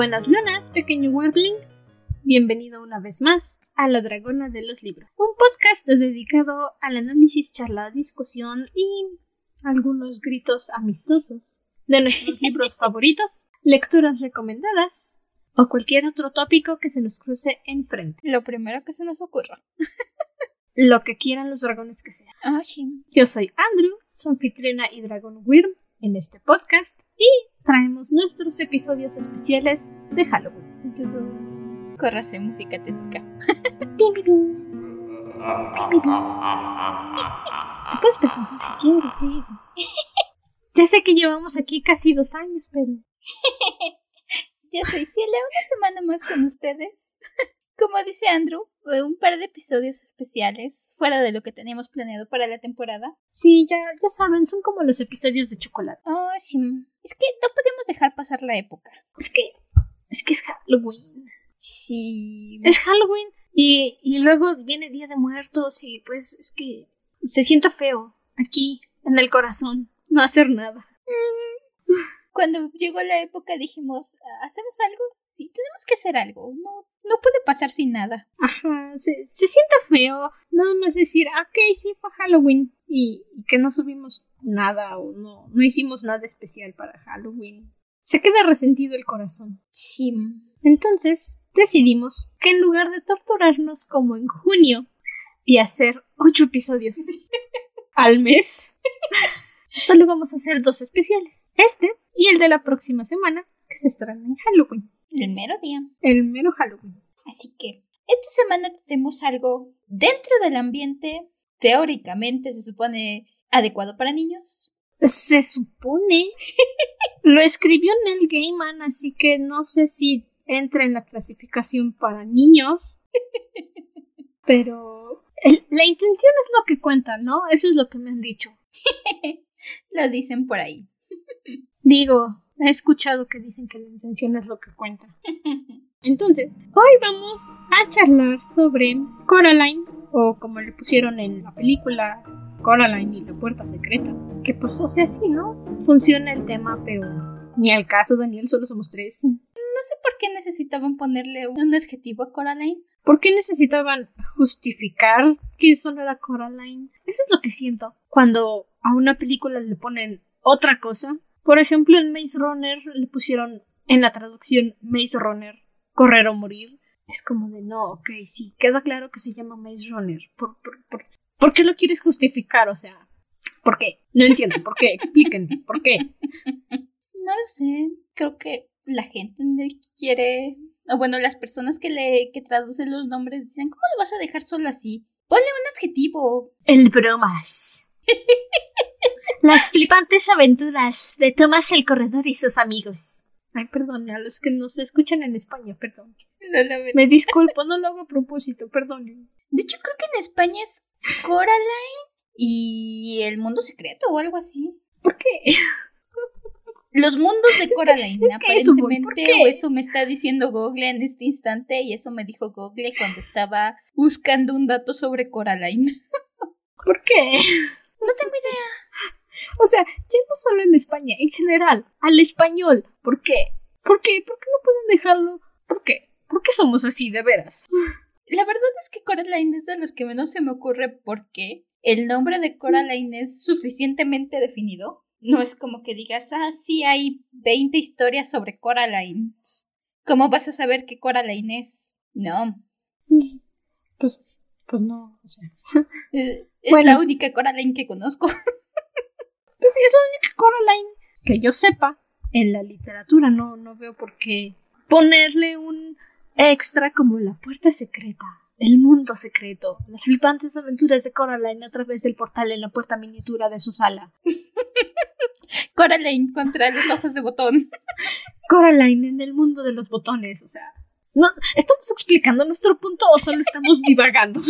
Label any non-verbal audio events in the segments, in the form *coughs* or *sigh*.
Buenas lunas, pequeño Wirbling. Bienvenido una vez más a La Dragona de los Libros, un podcast dedicado al análisis, charla, discusión y algunos gritos amistosos de nuestros *laughs* libros favoritos, lecturas recomendadas o cualquier otro tópico que se nos cruce enfrente. Lo primero que se nos ocurra. *laughs* Lo que quieran los dragones que sean. Ah, sí. Yo soy Andrew, su anfitriona y dragón Wyrm en este podcast y traemos nuestros episodios especiales de Halloween. Córrase música tétrica. Tú puedes presentar si quieres, sí. *laughs* Ya sé que llevamos aquí casi dos años, pero Yo soy Ciela, una semana más con ustedes. Como dice Andrew, eh, un par de episodios especiales, fuera de lo que teníamos planeado para la temporada. sí, ya, ya saben, son como los episodios de chocolate. Oh, sí. Es que no podemos dejar pasar la época. Es que, es que es Halloween. Sí. Es Halloween y, y luego viene Día de Muertos y pues es que se siente feo aquí, en el corazón, no hacer nada. Cuando llegó la época dijimos, ¿hacemos algo? Sí, tenemos que hacer algo. No, no puede pasar sin nada. Ajá, se, se siente feo. Nada más decir, "Ah, ok, sí fue Halloween. Y, y que no subimos nada o no, no hicimos nada especial para Halloween. Se queda resentido el corazón. Sí. Entonces decidimos que en lugar de torturarnos como en junio y hacer ocho episodios *laughs* al mes, solo vamos a hacer dos especiales. Este y el de la próxima semana, que se estrena en Halloween. El mero día. El mero Halloween. Así que esta semana tenemos algo dentro del ambiente, teóricamente se supone adecuado para niños. Se supone. *laughs* Lo escribió Neil Gaiman, así que no sé si entra en la clasificación para niños. *laughs* Pero el- la intención es lo que cuenta, ¿no? Eso es lo que me han dicho. *laughs* Lo dicen por ahí. Digo, he escuchado que dicen que la intención es lo que cuenta. *laughs* Entonces, hoy vamos a charlar sobre Coraline, o como le pusieron en la película, Coraline y la puerta secreta. Que pues, o sea, sí, ¿no? Funciona el tema, pero ni al caso, Daniel, solo somos tres. No sé por qué necesitaban ponerle un adjetivo a Coraline. ¿Por qué necesitaban justificar que solo era Coraline? Eso es lo que siento. Cuando a una película le ponen otra cosa. Por ejemplo, en Maze Runner le pusieron en la traducción Maze Runner, correr o morir. Es como de no, ok, sí, queda claro que se llama Maze Runner. ¿Por, por, por, ¿por qué lo quieres justificar? O sea, ¿por qué? No entiendo, ¿por qué? Explíquenme, ¿por qué? No lo sé. Creo que la gente quiere. O bueno, las personas que le que traducen los nombres dicen, ¿cómo lo vas a dejar solo así? Ponle un adjetivo. El bromas. *laughs* Las flipantes aventuras de Tomás el Corredor y sus amigos. Ay, perdón, a los que nos escuchan en España, perdón. No. Me disculpo, no lo hago a propósito, perdón. De hecho, creo que en España es Coraline y el mundo secreto o algo así. ¿Por qué? Los mundos de Coraline, es que eso voy, ¿por aparentemente, qué? o eso me está diciendo Google en este instante, y eso me dijo Google cuando estaba buscando un dato sobre Coraline. ¿Por qué? No tengo idea. O sea, ya no solo en España, en general, al español. ¿Por qué? ¿Por qué? ¿Por qué no pueden dejarlo? ¿Por qué? ¿Por qué somos así, de veras? La verdad es que Coraline es de los que menos se me ocurre porque el nombre de Coraline es suficientemente definido. No es como que digas, ah, sí, hay 20 historias sobre Coraline. ¿Cómo vas a saber qué Coraline es? No. Pues, pues no, o sea. *laughs* Es Bueno. la única Coraline que conozco. *laughs* Sí, es la única Coraline que yo sepa en la literatura. No, no veo por qué ponerle un extra como la puerta secreta, el mundo secreto, las flipantes aventuras de Coraline a través del portal en la puerta miniatura de su sala. *laughs* Coraline contra los ojos de botón. *laughs* Coraline en el mundo de los botones, o sea. No, ¿Estamos explicando nuestro punto o solo estamos *laughs* divagando?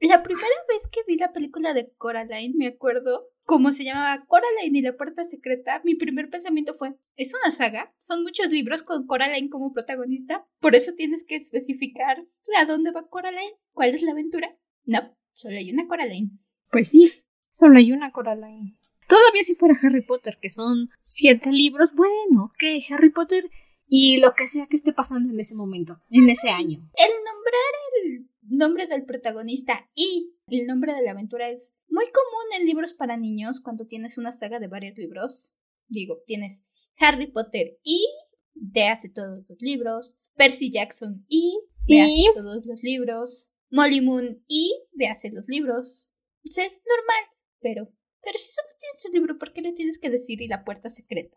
La primera vez que vi la película de Coraline, me acuerdo cómo se llamaba Coraline y la puerta secreta. Mi primer pensamiento fue, es una saga, son muchos libros con Coraline como protagonista, por eso tienes que especificar a dónde va Coraline, cuál es la aventura. No, solo hay una Coraline. Pues sí, solo hay una Coraline. Todavía si fuera Harry Potter, que son siete libros, bueno, ok, Harry Potter y lo que sea que esté pasando en ese momento, en ese año. El nombrar el nombre del protagonista y el nombre de la aventura es muy común en libros para niños cuando tienes una saga de varios libros. Digo, tienes Harry Potter y de hace todos los libros, Percy Jackson y de hace todos los libros, Molly Moon y de hace los libros. O sea, es normal, pero pero si solo tienes un libro, ¿por qué le tienes que decir y la puerta secreta?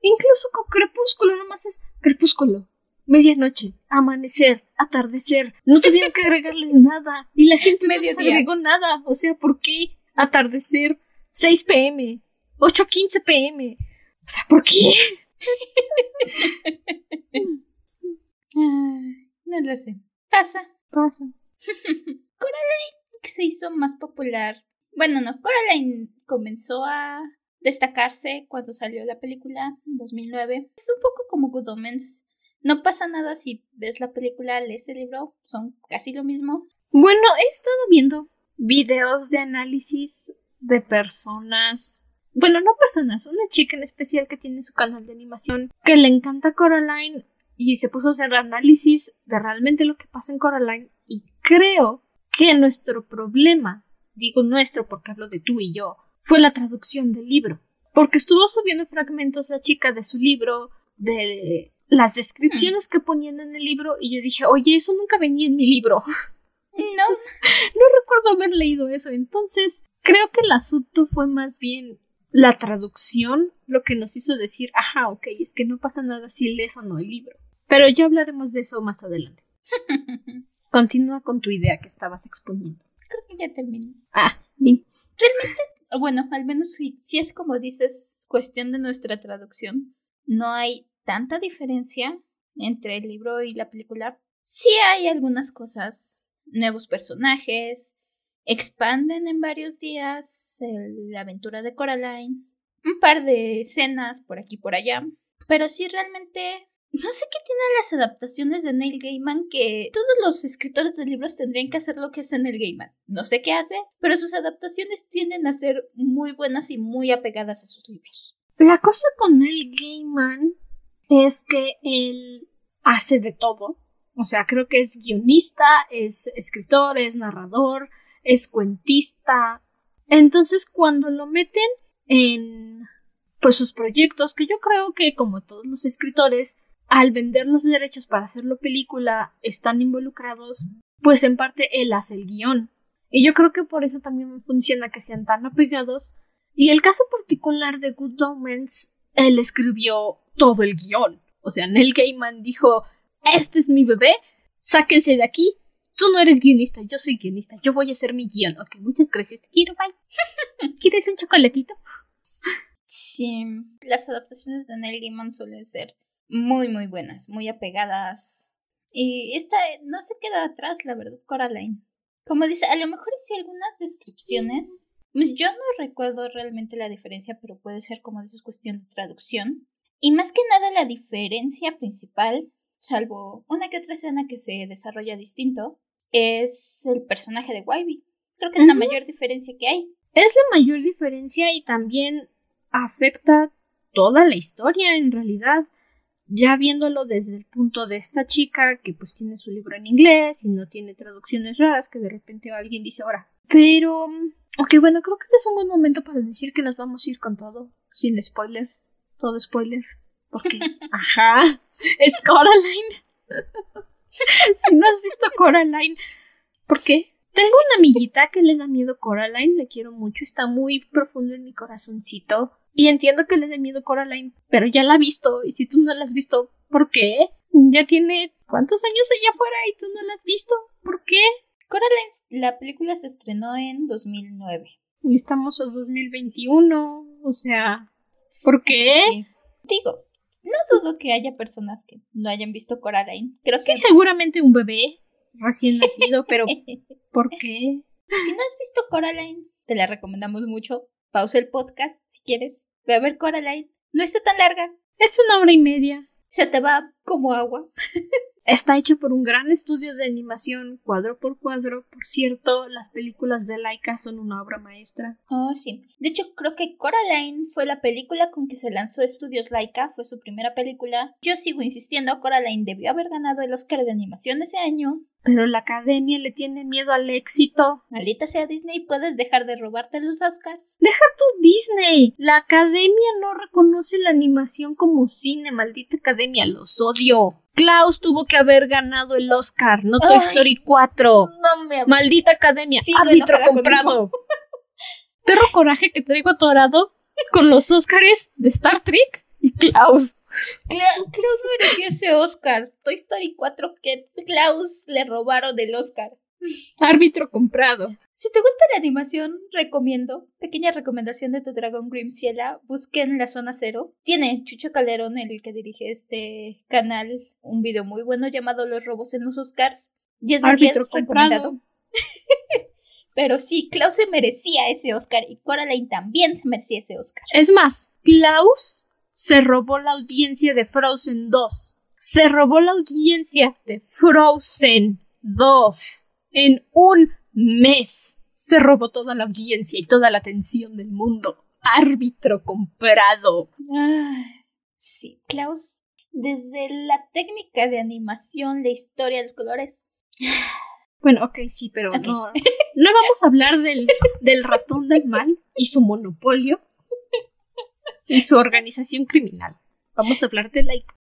Incluso con crepúsculo, nomás es crepúsculo. Medianoche, amanecer, atardecer. No tuvieron que agregarles nada. Y la gente no les agregó nada. O sea, ¿por qué atardecer 6 pm? 8.15 pm. O sea, ¿por qué? no lo sé. Pasa. Pasa. *laughs* Coraline se hizo más popular bueno, no, Coraline comenzó a destacarse cuando salió la película en 2009. Es un poco como Good Omens. No pasa nada si ves la película, lees el libro, son casi lo mismo. Bueno, he estado viendo videos de análisis de personas. Bueno, no personas, una chica en especial que tiene su canal de animación que le encanta Coraline y se puso a hacer análisis de realmente lo que pasa en Coraline y creo que nuestro problema digo nuestro porque hablo de tú y yo, fue la traducción del libro. Porque estuvo subiendo fragmentos la chica de su libro, de las descripciones que ponían en el libro, y yo dije, oye, eso nunca venía en mi libro. *laughs* No. no recuerdo haber leído eso. Entonces, creo que el asunto fue más bien la traducción lo que nos hizo decir, ajá, ok, es que no pasa nada si lees o no el libro. Pero ya hablaremos de eso más adelante. *laughs* Continúa con tu idea que estabas exponiendo creo que ya terminé. Ah, sí. Realmente, bueno, al menos si, si es como dices, cuestión de nuestra traducción, no hay tanta diferencia entre el libro y la película. Sí hay algunas cosas, nuevos personajes, expanden en varios días la aventura de Coraline, un par de escenas por aquí y por allá, pero sí realmente no sé qué tienen las adaptaciones de Neil Gaiman que todos los escritores de libros tendrían que hacer lo que hace Neil Gaiman. No sé qué hace, pero sus adaptaciones tienden a ser muy buenas y muy apegadas a sus libros. La cosa con Neil Gaiman es que él hace de todo. O sea, creo que es guionista, es escritor, es narrador, es cuentista. Entonces, cuando lo meten en pues sus proyectos, que yo creo que como todos los escritores al vender los derechos para hacerlo película están involucrados, pues en parte él hace el guion. Y yo creo que por eso también funciona que sean tan apegados. Y el caso particular de Good Omens, él escribió todo el guion. O sea, Neil Gaiman dijo, este es mi bebé, sáquense de aquí. Tú no eres guionista, yo soy guionista, yo voy a hacer mi guion. Ok, muchas gracias, te quiero, bye. *laughs* ¿Quieres un chocolatito? Sí, las adaptaciones de Neil Gaiman suelen ser muy, muy buenas, muy apegadas. Y esta no se queda atrás, la verdad, Coraline. Como dice, a lo mejor hice algunas descripciones. Pues yo no recuerdo realmente la diferencia, pero puede ser como de cuestión de traducción. Y más que nada la diferencia principal, salvo una que otra escena que se desarrolla distinto, es el personaje de Wybie. Creo que es la mayor diferencia que hay. Es la mayor diferencia y también afecta toda la historia en realidad ya viéndolo desde el punto de esta chica que pues tiene su libro en inglés y no tiene traducciones raras que de repente alguien dice ahora. Pero, ok, bueno, creo que este es un buen momento para decir que nos vamos a ir con todo, sin spoilers, todo spoilers. Porque, *laughs* ajá, es Coraline. *laughs* si no has visto Coraline, ¿por qué? Tengo una amiguita que le da miedo Coraline, le quiero mucho, está muy profundo en mi corazoncito. Y entiendo que le dé miedo Coraline, pero ya la ha visto. Y si tú no la has visto, ¿por qué? Ya tiene cuántos años allá afuera y tú no la has visto. ¿Por qué? Coraline, la película se estrenó en 2009. Y estamos en 2021. O sea, ¿por qué? Digo, no dudo que haya personas que no hayan visto Coraline. Creo sí, seguramente un bebé recién *laughs* nacido, pero *laughs* ¿por qué? Si no has visto Coraline, te la recomendamos mucho. Pausa el podcast si quieres. Ve a ver Coraline. No está tan larga. Es una hora y media. Se te va como agua. *laughs* Está hecho por un gran estudio de animación, cuadro por cuadro. Por cierto, las películas de Laika son una obra maestra. Oh, sí. De hecho, creo que Coraline fue la película con que se lanzó Estudios Laika, fue su primera película. Yo sigo insistiendo, Coraline debió haber ganado el Oscar de animación ese año. Pero la academia le tiene miedo al éxito. Maldita sea Disney, ¿puedes dejar de robarte los Oscars? Deja tu Disney. La academia no reconoce la animación como cine, maldita academia, los odio. Klaus tuvo que haber ganado el Oscar, no Toy Story 4. No me Maldita academia, árbitro comprado. *laughs* Perro coraje que traigo atorado con los Oscars de Star Trek y Klaus. Klaus merecía ese Oscar. Toy Story 4 que Klaus le robaron el Oscar. Árbitro comprado. Si te gusta la animación, recomiendo, pequeña recomendación de tu Dragon Grim Ciela, busquen La Zona Cero. Tiene Chucho Calderón, el que dirige este canal, un video muy bueno llamado Los robos en los Oscars. 10 de Árbitro recomendado. *laughs* Pero sí, Klaus se merecía ese Oscar y Coraline también se merecía ese Oscar. Es más, Klaus se robó la audiencia de Frozen 2. Se robó la audiencia de Frozen 2. En un mes se robó toda la audiencia y toda la atención del mundo. Árbitro comprado. sí, Klaus. Desde la técnica de animación, la historia, los colores. Bueno, ok, sí, pero no, no vamos a hablar del, del ratón del mal y su monopolio y su organización criminal. Vamos a hablar de Laika.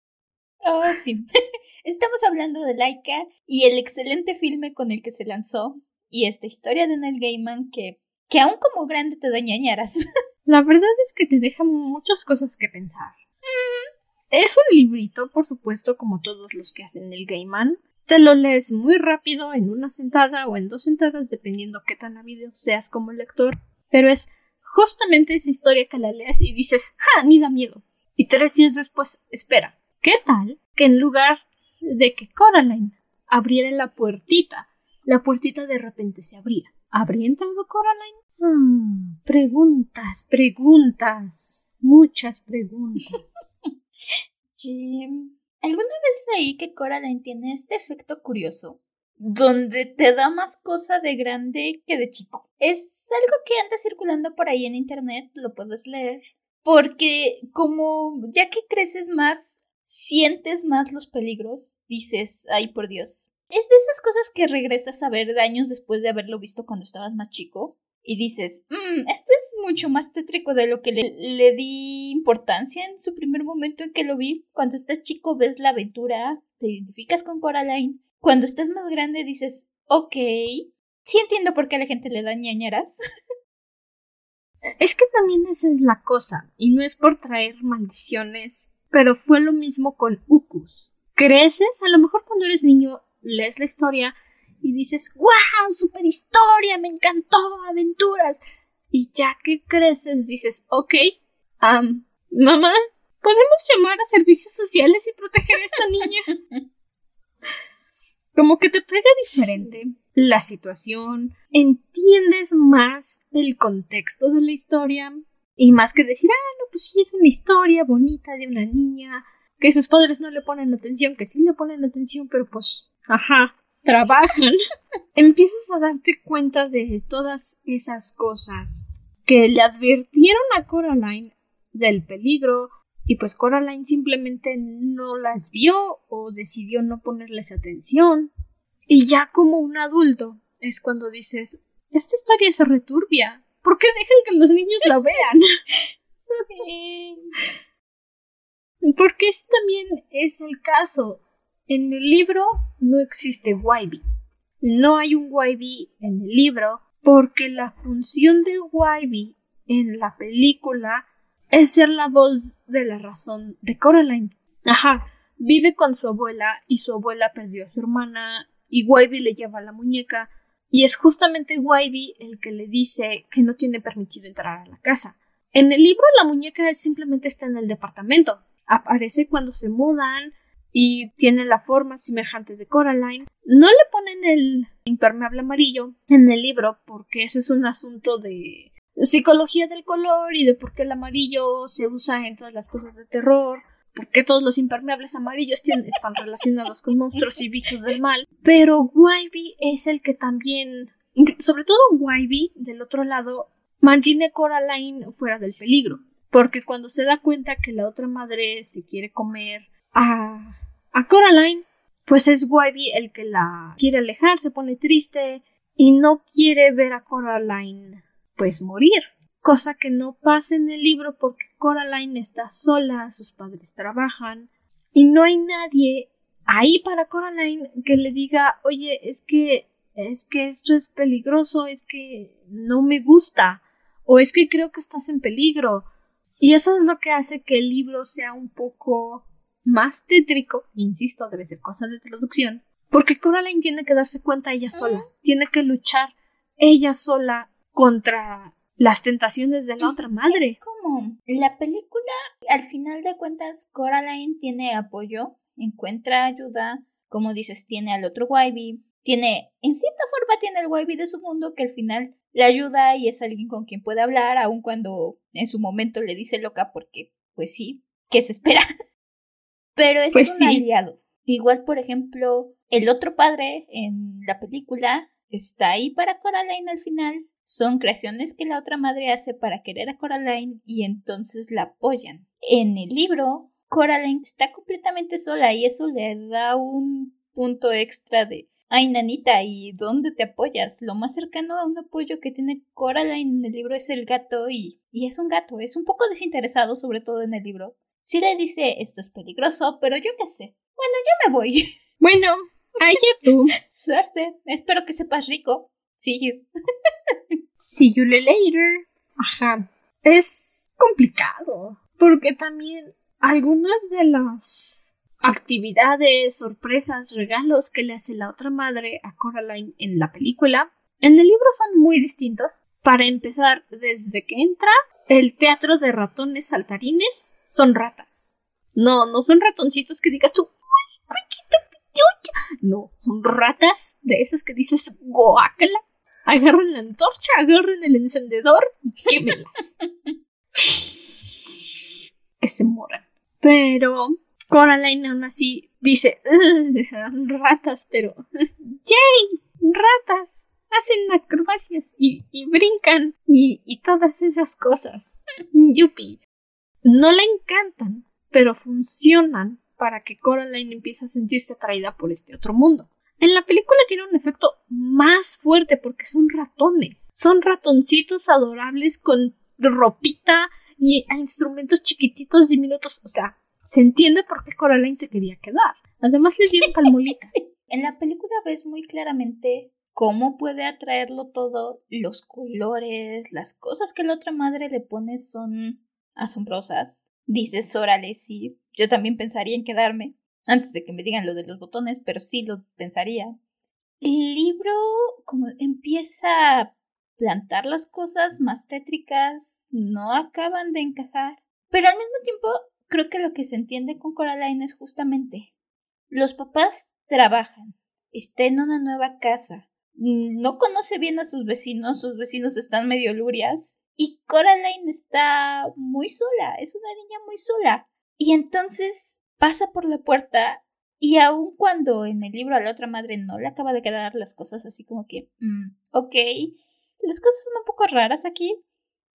Oh, sí. *laughs* Estamos hablando de Laika y el excelente filme con el que se lanzó y esta historia de Neil Gaiman que, que aún como grande te da ñañaras. *laughs* La verdad es que te deja muchas cosas que pensar. Mm, es un librito, por supuesto, como todos los que hacen Neil Gaiman. Te lo lees muy rápido, en una sentada o en dos sentadas, dependiendo qué tan ávido seas como lector. Pero es justamente esa historia que la lees y dices, ¡ja! ni da miedo. Y tres días después, espera, ¿qué tal que en lugar de que Coraline abriera la puertita, la puertita de repente se abría? ¿Habría entrado Coraline? Hmm, preguntas, preguntas, muchas preguntas. *laughs* Jim, ¿alguna vez leí que Coraline tiene este efecto curioso? donde te da más cosa de grande que de chico. Es algo que anda circulando por ahí en internet, lo puedes leer, porque como ya que creces más, sientes más los peligros, dices, ay por Dios. Es de esas cosas que regresas a ver años después de haberlo visto cuando estabas más chico y dices, mmm, esto es mucho más tétrico de lo que le, le, di importancia en su primer momento en que lo vi. Cuando estás chico ves la aventura, te identificas con Coraline cuando estás más grande dices, ok, sí entiendo por qué a la gente le da ñañaras. *laughs* Es que también esa es la cosa, y no es por traer maldiciones, pero fue lo mismo con Ukus. Creces, a lo mejor cuando eres niño lees la historia y dices, ¡Wow! ¡Super historia! ¡Me encantó! ¡Aventuras! Y ya que creces dices, ok, um, mamá, ¿podemos llamar a servicios sociales y proteger a esta niña? *laughs* Como que te pega diferente la situación, entiendes más el contexto de la historia y más que decir, ah, no, pues sí, es una historia bonita de una niña que sus padres no le ponen atención, que sí le ponen atención, pero pues, ajá, trabajan. *laughs* Empiezas a darte cuenta de todas esas cosas que le advirtieron a Coraline del peligro y pues Coraline simplemente no las vio o decidió no ponerles atención. Y ya como un adulto es cuando dices, esta historia es returbia. ¿Por qué dejan que los niños la vean? *laughs* Porque ese también es el caso. En el libro no existe Wybie. No hay un Wybie en el libro porque la función de Wybie en la película es ser la voz de la razón de Coraline. Ajá, vive con su abuela y su abuela perdió a su hermana y Wybie le lleva la muñeca y es justamente Wybie el que le dice que no tiene permitido entrar a la casa. En el libro la muñeca simplemente está en el departamento. Aparece cuando se mudan y tiene la forma semejante de Coraline. No le ponen el impermeable amarillo en el libro porque eso es un asunto de psicología del color y de por qué el amarillo se usa en todas las cosas de terror. por qué todos los impermeables amarillos están relacionados con monstruos y bichos del mal. Pero Wybie es el que también, sobre todo Wybie, del otro lado, mantiene a Coraline fuera del peligro. Porque cuando se da cuenta que la otra madre se quiere comer a, a Coraline, pues es Wybie el que la quiere alejar, se pone triste y no quiere ver a Coraline pues morir. Cosa que no pasa en el libro porque Coraline está sola, sus padres trabajan y no hay nadie ahí para Coraline que le diga, oye, es que es que esto es peligroso, es que no me gusta o es que creo que estás en peligro. Y eso es lo que hace que el libro sea un poco más tétrico, insisto, debe ser cosa de traducción, porque Coraline tiene que darse cuenta ella sola, tiene que luchar ella sola contra las tentaciones de la otra madre. Es como la película, al final de cuentas, Coraline tiene apoyo, encuentra ayuda, como dices, tiene al otro Wybie, tiene, en cierta forma, tiene el Wybie de su mundo que al final le ayuda y es alguien con quien puede hablar, aun cuando en su momento le dice loca porque, pues sí, ¿qué se espera? *laughs* Pero es pues un aliado. Igual, por ejemplo, el otro padre en la película está ahí para Coraline al final. Son creaciones que la otra madre hace para querer a Coraline y entonces la apoyan. En el libro, Coraline está completamente sola y eso le da un punto extra de Ay, nanita, ¿y dónde te apoyas? Lo más cercano a un apoyo que tiene Coraline en el libro es el gato y, y es un gato, es un poco desinteresado, sobre todo en el libro. Sí le dice, esto es peligroso, pero yo qué sé. Bueno, yo me voy. *laughs* Bueno, allá tú. Suerte. Espero que sepas rico. See you. See you later. Ajá. Es complicado. Porque también algunas de las actividades, sorpresas, regalos que le hace la otra madre a Coraline en la película, en el libro son muy distintos. Para empezar, desde que entra, el teatro de ratones saltarines son ratas. No, no son ratoncitos que digas tú, no, son ratas de esas que dices guácala. Agarren la antorcha, agarren el encendedor y quémelas. *laughs* que se moran. Pero Coraline aún así dice, ratas, pero... *laughs* ¡Yay! ¡Ratas! Hacen acrobacias y, brincan y, y, todas esas cosas. Yupi. No le encantan, pero funcionan para que Coraline empiece a sentirse atraída por este otro mundo. En la película tiene un efecto más fuerte porque son ratones. Son ratoncitos adorables con ropita y instrumentos chiquititos diminutos. O sea, se entiende por qué Coraline se quería quedar. Además le dieron palmolita. *laughs* en la película ves muy claramente cómo puede atraerlo todo, los colores, las cosas que la otra madre le pone son asombrosas. Dices, órale, sí, yo también pensaría en quedarme, antes de que me digan lo de los botones, pero sí lo pensaría. El libro como empieza a plantar las cosas más tétricas, no acaban de encajar, pero al mismo tiempo creo que lo que se entiende con Coraline es justamente los papás trabajan, está en una nueva casa, no conoce bien a sus vecinos, sus vecinos están medio lurias y Coraline está muy sola, es una niña muy sola. Y entonces pasa por la puerta y aun cuando en el libro a la otra madre no le acaba de quedar las cosas así como que, mm, ok, las cosas son un poco raras aquí,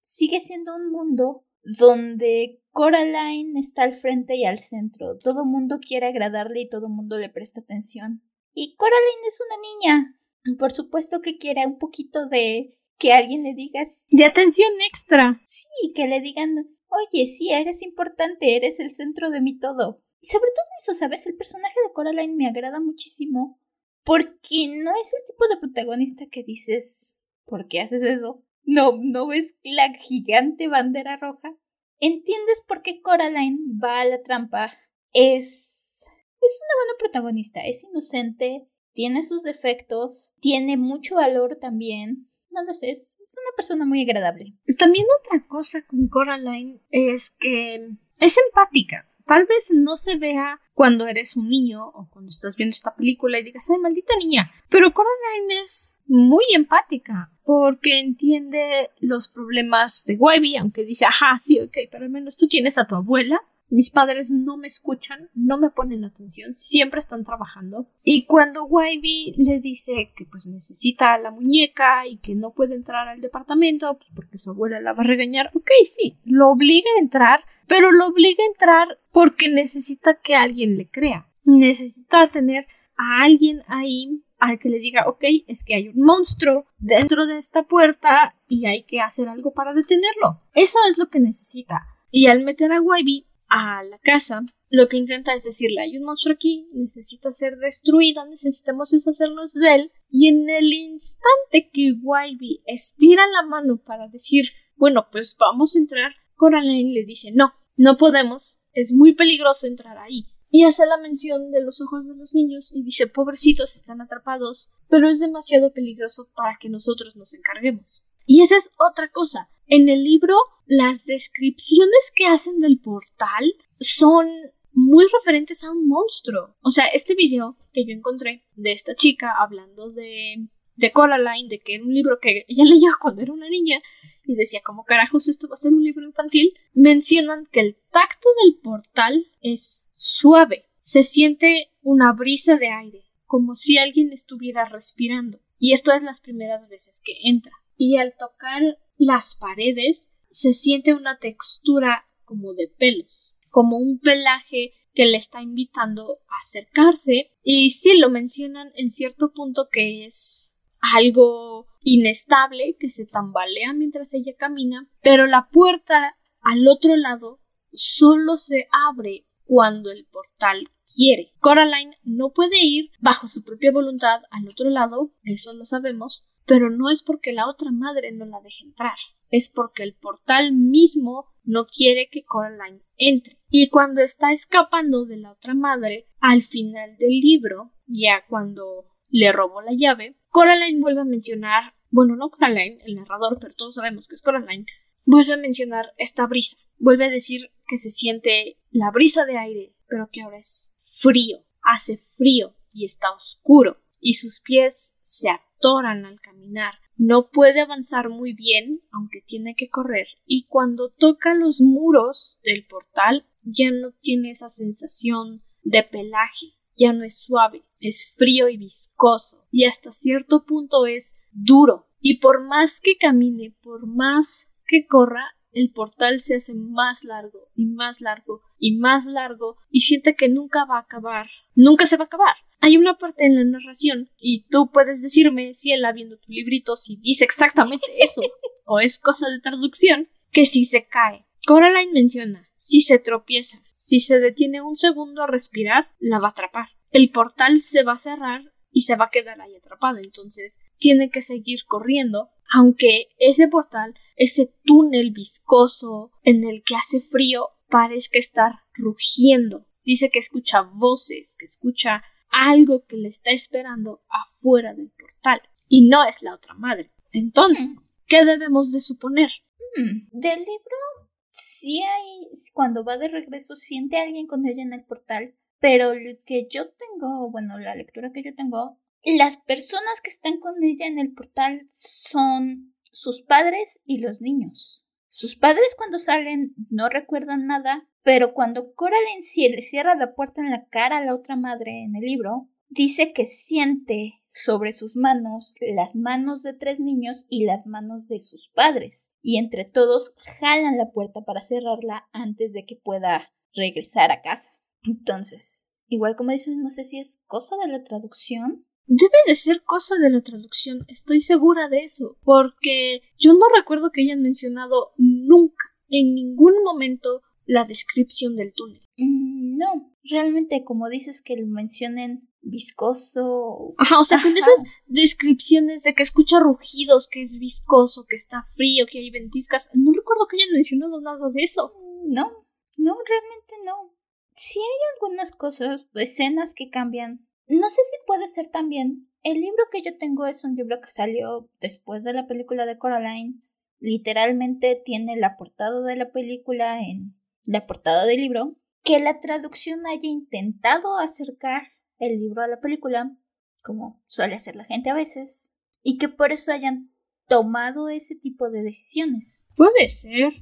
sigue siendo un mundo donde Coraline está al frente y al centro. Todo mundo quiere agradarle y todo mundo le presta atención. Y Coraline es una niña. Por supuesto que quiere un poquito de que alguien le diga de atención extra. Sí, que le digan, oye, sí, eres importante, eres el centro de mi todo. Y sobre todo eso, ¿sabes? El personaje de Coraline me agrada muchísimo porque no es el tipo de protagonista que dices, ¿por qué haces eso? No, no ves la gigante bandera roja. ¿Entiendes por qué Coraline va a la trampa? Es. es una buena protagonista, es inocente, tiene sus defectos, tiene mucho valor también. No lo sé, es, es una persona muy agradable. También otra cosa con Coraline es que es empática. Tal vez no se vea cuando eres un niño o cuando estás viendo esta película y digas, ay, maldita niña. Pero Coraline es muy empática porque entiende los problemas de Webby, aunque dice, ajá, sí, ok, pero al menos tú tienes a tu abuela. Mis padres no me escuchan, no me ponen atención, siempre están trabajando. Y cuando Wybie les dice que pues necesita la muñeca y que no puede entrar al departamento pues, porque su abuela la va a regañar, ok, sí, lo obliga a entrar, pero lo obliga a entrar porque necesita que alguien le crea. Necesita tener a alguien ahí al que le diga, ok, es que hay un monstruo dentro de esta puerta y hay que hacer algo para detenerlo. Eso es lo que necesita. Y al meter a Wybie a la casa, lo que intenta es decirle, hay un monstruo aquí, necesita ser destruido, necesitamos deshacernos de él. Y en el instante que Wybie estira la mano para decir, bueno, pues vamos a entrar, Coraline le dice, no, no podemos, es muy peligroso entrar ahí. Y hace la mención de los ojos de los niños y dice, pobrecitos, están atrapados, pero es demasiado peligroso para que nosotros nos encarguemos. Y esa es otra cosa. En el libro, las descripciones que hacen del portal son muy referentes a un monstruo. O sea, este video que yo encontré de esta chica hablando de, de Coraline, de que era un libro que ella *laughs* leyó cuando era una niña, y decía, ¿cómo carajos esto va a ser un libro infantil? Mencionan que el tacto del portal es suave. Se siente una brisa de aire, como si alguien estuviera respirando. Y esto es las primeras veces que entra. Y al tocar las paredes se siente una textura como de pelos, como un pelaje que le está invitando a acercarse. Y sí lo mencionan en cierto punto que es algo inestable, que se tambalea mientras ella camina, pero la puerta al otro lado solo se abre cuando el portal quiere. Coraline no puede ir bajo su propia voluntad al otro lado, eso lo sabemos, pero no es porque la otra madre no la deje entrar, es porque el portal mismo no quiere que Coraline entre. Y cuando está escapando de la otra madre, al final del libro, ya cuando le robó la llave, Coraline vuelve a mencionar, bueno, no Coraline, el narrador, pero todos sabemos que es Coraline, vuelve a mencionar esta brisa, vuelve a decir que se siente la brisa de aire, pero que ahora es frío, hace frío y está oscuro, y sus pies se al caminar. No puede avanzar muy bien, aunque tiene que correr, y cuando toca los muros del portal ya no tiene esa sensación de pelaje, ya no es suave, es frío y viscoso, y hasta cierto punto es duro. Y por más que camine, por más que corra, el portal se hace más largo y más largo y más largo y siente que nunca va a acabar. Nunca se va a acabar. Hay una parte en la narración y tú puedes decirme si él viendo tu librito si dice exactamente *laughs* eso o es cosa de traducción que si se cae. Coraline menciona si se tropieza, si se detiene un segundo a respirar, la va a atrapar. El portal se va a cerrar y se va a quedar ahí atrapada. Entonces tiene que seguir corriendo aunque ese portal, ese túnel viscoso en el que hace frío, parezca estar rugiendo. Dice que escucha voces, que escucha algo que le está esperando afuera del portal. Y no es la otra madre. Entonces, mm. ¿qué debemos de suponer? Mm, del libro, sí hay, cuando va de regreso, siente a alguien con ella en el portal, pero el que yo tengo, bueno, la lectura que yo tengo, las personas que están con ella en el portal son sus padres y los niños. Sus padres cuando salen no recuerdan nada, pero cuando Coraline le cierra la puerta en la cara a la otra madre en el libro, dice que siente sobre sus manos las manos de tres niños y las manos de sus padres, y entre todos jalan la puerta para cerrarla antes de que pueda regresar a casa. Entonces, igual como dices, no sé si es cosa de la traducción Debe de ser cosa de la traducción, estoy segura de eso, porque yo no recuerdo que hayan mencionado nunca, en ningún momento, la descripción del túnel. Mm, no, realmente como dices que lo mencionen viscoso. Ajá, o sea, con esas descripciones de que escucha rugidos, que es viscoso, que está frío, que hay ventiscas, no recuerdo que hayan mencionado nada de eso. No, no, realmente no. Sí hay algunas cosas, escenas que cambian no sé si puede ser también. El libro que yo tengo es un libro que salió después de la película de Coraline. Literalmente tiene la portada de la película en la portada del libro. Que la traducción haya intentado acercar el libro a la película, como suele hacer la gente a veces, y que por eso hayan tomado ese tipo de decisiones. Puede ser,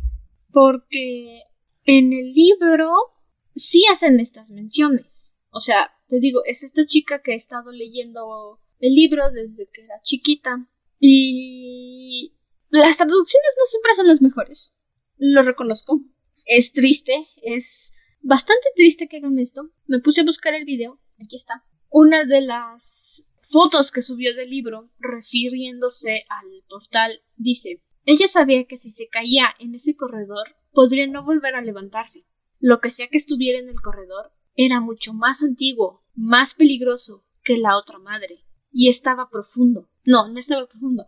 porque en el libro sí hacen estas menciones. O sea, te digo, es esta chica que ha estado leyendo el libro desde que era chiquita y las traducciones no siempre son las mejores. Lo reconozco. Es triste, es bastante triste que hagan esto. Me puse a buscar el video, aquí está. Una de las fotos que subió del libro, refiriéndose al portal, dice, ella sabía que si se caía en ese corredor, podría no volver a levantarse. Lo que sea que estuviera en el corredor era mucho más antiguo, más peligroso que la otra madre, y estaba profundo. No, no estaba profundo.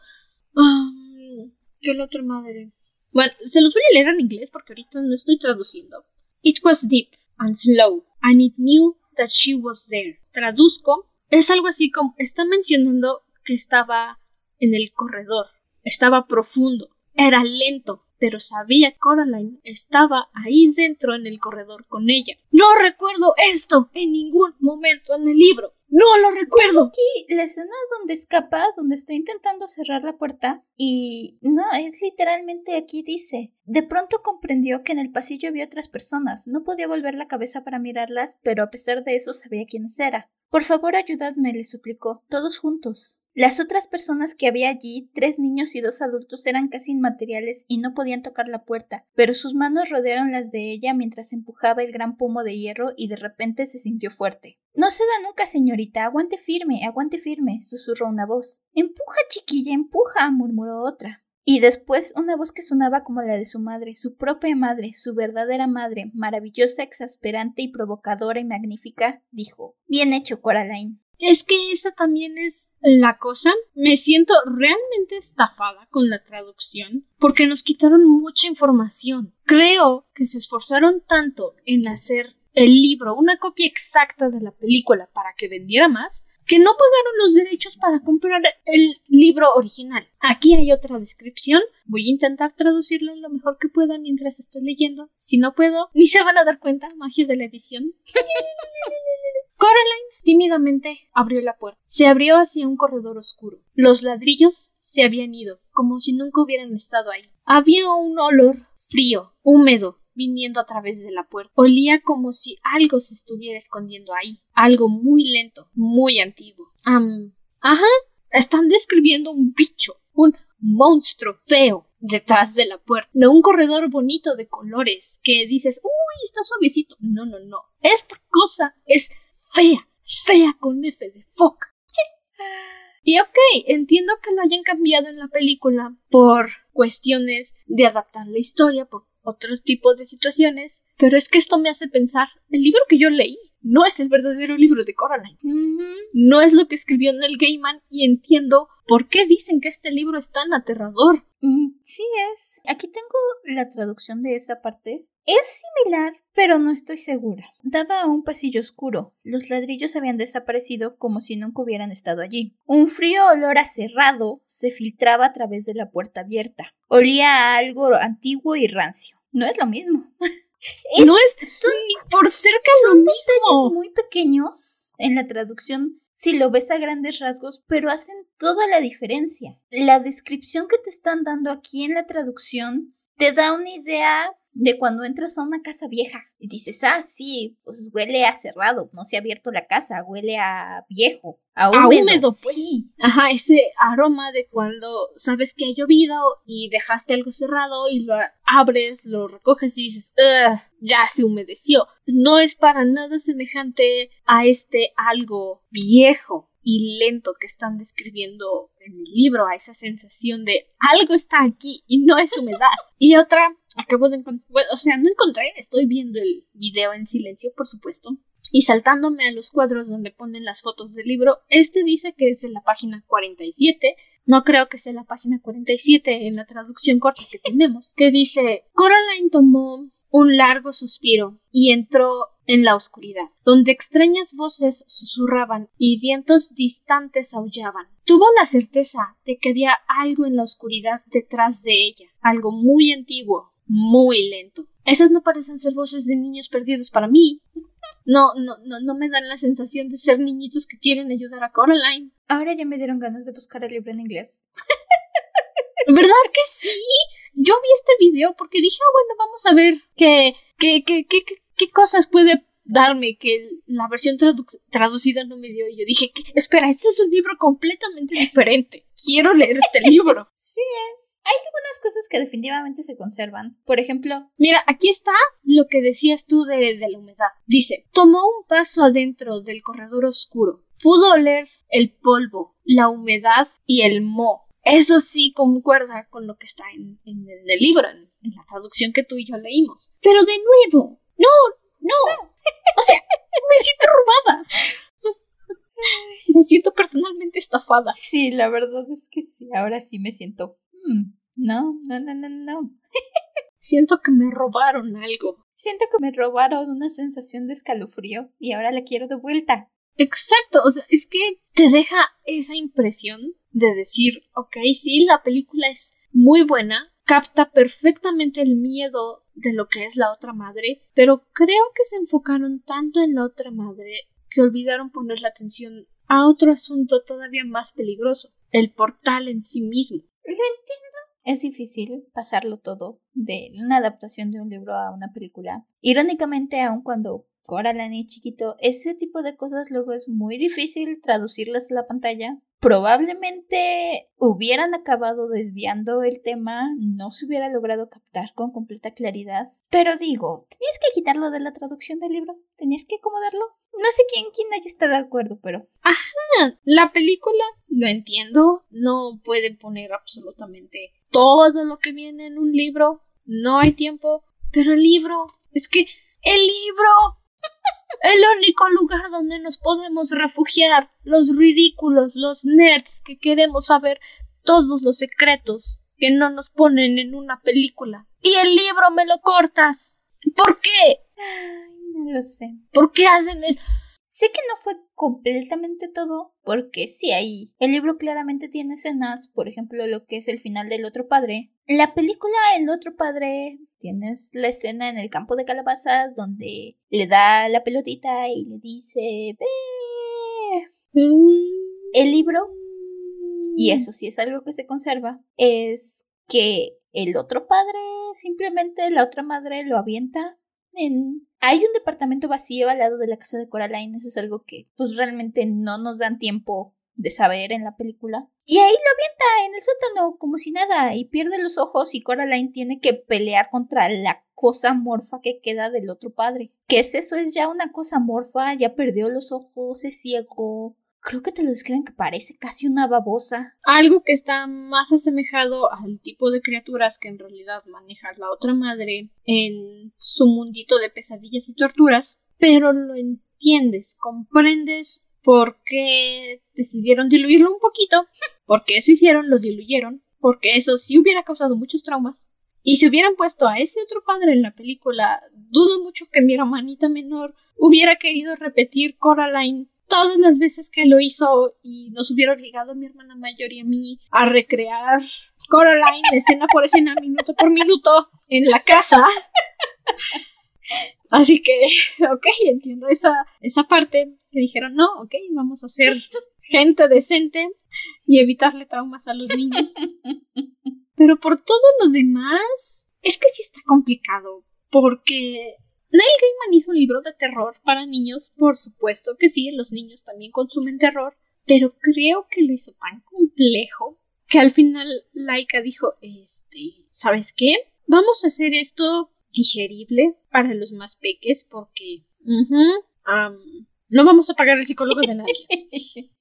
Um, que la otra madre. Bueno, se los voy a leer en inglés porque ahorita no estoy traduciendo. It was deep and slow, and it knew that she was there. Traduzco es algo así como está mencionando que estaba en el corredor, estaba profundo, era lento, pero sabía que Coraline estaba ahí dentro en el corredor con ella. No recuerdo esto en ningún momento en el libro. No lo recuerdo. Aquí la escena donde escapa, donde está intentando cerrar la puerta y no, es literalmente aquí dice. De pronto comprendió que en el pasillo había otras personas. No podía volver la cabeza para mirarlas, pero a pesar de eso sabía quiénes eran. Por favor, ayudadme, le suplicó, todos juntos. Las otras personas que había allí, tres niños y dos adultos, eran casi inmateriales y no podían tocar la puerta, pero sus manos rodearon las de ella mientras empujaba el gran pomo de hierro y de repente se sintió fuerte. No se da nunca, señorita. Aguante firme, aguante firme, susurró una voz. Empuja, chiquilla, empuja, murmuró otra. Y después una voz que sonaba como la de su madre, su propia madre, su verdadera madre, maravillosa, exasperante y provocadora y magnífica, dijo Bien hecho, Coraline. Es que esa también es la cosa. Me siento realmente estafada con la traducción porque nos quitaron mucha información. Creo que se esforzaron tanto en hacer el libro una copia exacta de la película para que vendiera más que no pagaron los derechos para comprar el libro original. Aquí hay otra descripción. Voy a intentar traducirlo lo mejor que pueda mientras estoy leyendo. Si no puedo, ni se van a dar cuenta, magia de la edición. *laughs* Coraline tímidamente abrió la puerta. Se abrió hacia un corredor oscuro. Los ladrillos se habían ido, como si nunca hubieran estado ahí. Había un olor frío, húmedo, viniendo a través de la puerta. Olía como si algo se estuviera escondiendo ahí. Algo muy lento, muy antiguo. ajá. Están describiendo un bicho, un monstruo feo detrás de la puerta. No un corredor bonito de colores que dices, uy, está suavecito. No, no, no. Esta cosa es fea, fea con F de foca. Y ok, entiendo que lo hayan cambiado en la película por cuestiones de adaptar la historia, por otros tipos de situaciones, pero es que esto me hace pensar, el libro que yo leí no es el verdadero libro de Coraline. No es lo que escribió Neil Gaiman y entiendo por qué dicen que este libro es tan aterrador. Mm, sí es. Aquí tengo la traducción de esa parte. Es similar, pero no estoy segura. Daba a un pasillo oscuro. Los ladrillos habían desaparecido como si nunca hubieran estado allí. Un frío olor a cerrado se filtraba a través de la puerta abierta. Olía a algo antiguo y rancio. No es lo mismo. *laughs* no es ni por cerca lo mismo. muy pequeños en la traducción si lo ves a grandes rasgos, pero hacen toda la diferencia. La descripción que te están dando aquí en la traducción te da una idea de cuando entras a una casa vieja y dices, ah, sí, pues huele a cerrado, no se ha abierto la casa, huele a viejo, a húmedo. pues. Ajá, ese aroma de cuando sabes que ha llovido y dejaste algo cerrado y lo abres, lo recoges y dices, ya se humedeció. No es para nada semejante a este algo viejo y lento que están describiendo en el libro, a esa sensación de algo está aquí y no es humedad. y otra acabo de encontrar, o sea, no encontré, estoy viendo el video en silencio, por supuesto, y saltándome a los cuadros donde ponen las fotos del libro, este dice que es de la página 47, no creo que sea la página 47 en la traducción corta que tenemos, que dice, Coraline tomó un largo suspiro y entró en la oscuridad, donde extrañas voces susurraban y vientos distantes aullaban. Tuvo la certeza de que había algo en la oscuridad detrás de ella, algo muy antiguo, muy lento. Esas no parecen ser voces de niños perdidos para mí. No, no, no, no me dan la sensación de ser niñitos que quieren ayudar a Coraline. Ahora ya me dieron ganas de buscar el libro en inglés. ¿Verdad que sí? Yo vi este video porque dije, ah, bueno, vamos a ver qué, qué, qué, qué, qué ¿qué cosas puede darme que la versión traducida no me dio? Y yo dije, espera, este es un libro completamente diferente. Quiero leer este *laughs* libro. Sí es. Hay algunas cosas que definitivamente se conservan. Por ejemplo... Mira, aquí está lo que decías tú de, de la humedad. Dice, tomó un paso adentro del corredor oscuro. Pudo oler el polvo, la humedad y el moho. Eso sí concuerda con lo que está en, en el libro, en, la traducción que tú y yo leímos. Pero de nuevo, no, no. O sea, me siento robada. Me siento personalmente estafada. Sí, la verdad es que sí. Ahora sí me siento. Hmm, no, no, no, no, no. Siento que me robaron algo. Siento que me robaron una sensación de escalofrío y ahora la quiero de vuelta. Exacto, o sea, es que te deja esa impresión de decir, ok, sí, la película es muy buena, capta perfectamente el miedo de lo que es la otra madre, pero creo que se enfocaron tanto en la otra madre que olvidaron poner la atención a otro asunto todavía más peligroso, el portal en sí mismo. Lo entiendo. Es difícil pasarlo todo de una adaptación de un libro a una película. Irónicamente, aun cuando Coraline es chiquito, ese tipo de cosas luego es muy difícil traducirlas a la pantalla probablemente hubieran acabado desviando el tema, no se hubiera logrado captar con completa claridad. Pero digo, tenías que quitarlo de la traducción del libro, tenías que acomodarlo. No sé quién, quién haya estado de acuerdo, pero... Ajá, la película, lo entiendo, no puede poner absolutamente todo lo que viene en un libro, no hay tiempo, pero el libro, es que el libro el único lugar donde nos podemos refugiar, los ridículos, los nerds que queremos saber todos los secretos que no nos ponen en una película. Y el libro me lo cortas. ¿Por qué? no lo sé. ¿Por qué hacen eso? Sé que no fue completamente todo, porque sí, ahí el libro claramente tiene escenas, por ejemplo, lo que es el final del otro padre. La película El otro padre, tienes la escena en el campo de calabazas donde le da la pelotita y le dice, ve. El libro, y eso sí es algo que se conserva, es que el otro padre simplemente la otra madre lo avienta en hay un departamento vacío al lado de la casa de Coraline, eso es algo que pues realmente no nos dan tiempo de saber en la película. Y ahí lo avienta en el sótano como si nada y pierde los ojos y Coraline tiene que pelear contra la cosa morfa que queda del otro padre. ¿Qué es eso? Es ya una cosa morfa, ya perdió los ojos, es ciego, Creo que te lo describen que parece casi una babosa. Algo que está más asemejado al tipo de criaturas que en realidad maneja la otra madre en su mundito de pesadillas y torturas, pero lo entiendes, comprendes por qué decidieron diluirlo un poquito, *laughs* porque eso hicieron, lo diluyeron, porque eso sí hubiera causado muchos traumas. Y si hubieran puesto a ese otro padre en la película, dudo mucho que mi hermanita menor hubiera querido repetir Coraline todas las veces que lo hizo y nos hubiera obligado a mi hermana mayor y a mí a recrear Coraline escena por escena, minuto por minuto en la casa. Así que, ok, entiendo esa, esa parte que dijeron, no, ok, vamos a ser gente decente y evitarle traumas a los niños. Pero por todo lo demás, es que sí está complicado, porque Neil Gaiman hizo un libro de terror para niños, por supuesto que sí, los niños también consumen terror, pero creo que lo hizo tan complejo que al final Laika dijo, este, ¿sabes qué? Vamos a hacer esto digerible para los más peques porque no vamos a pagar el psicólogo de nadie. *laughs*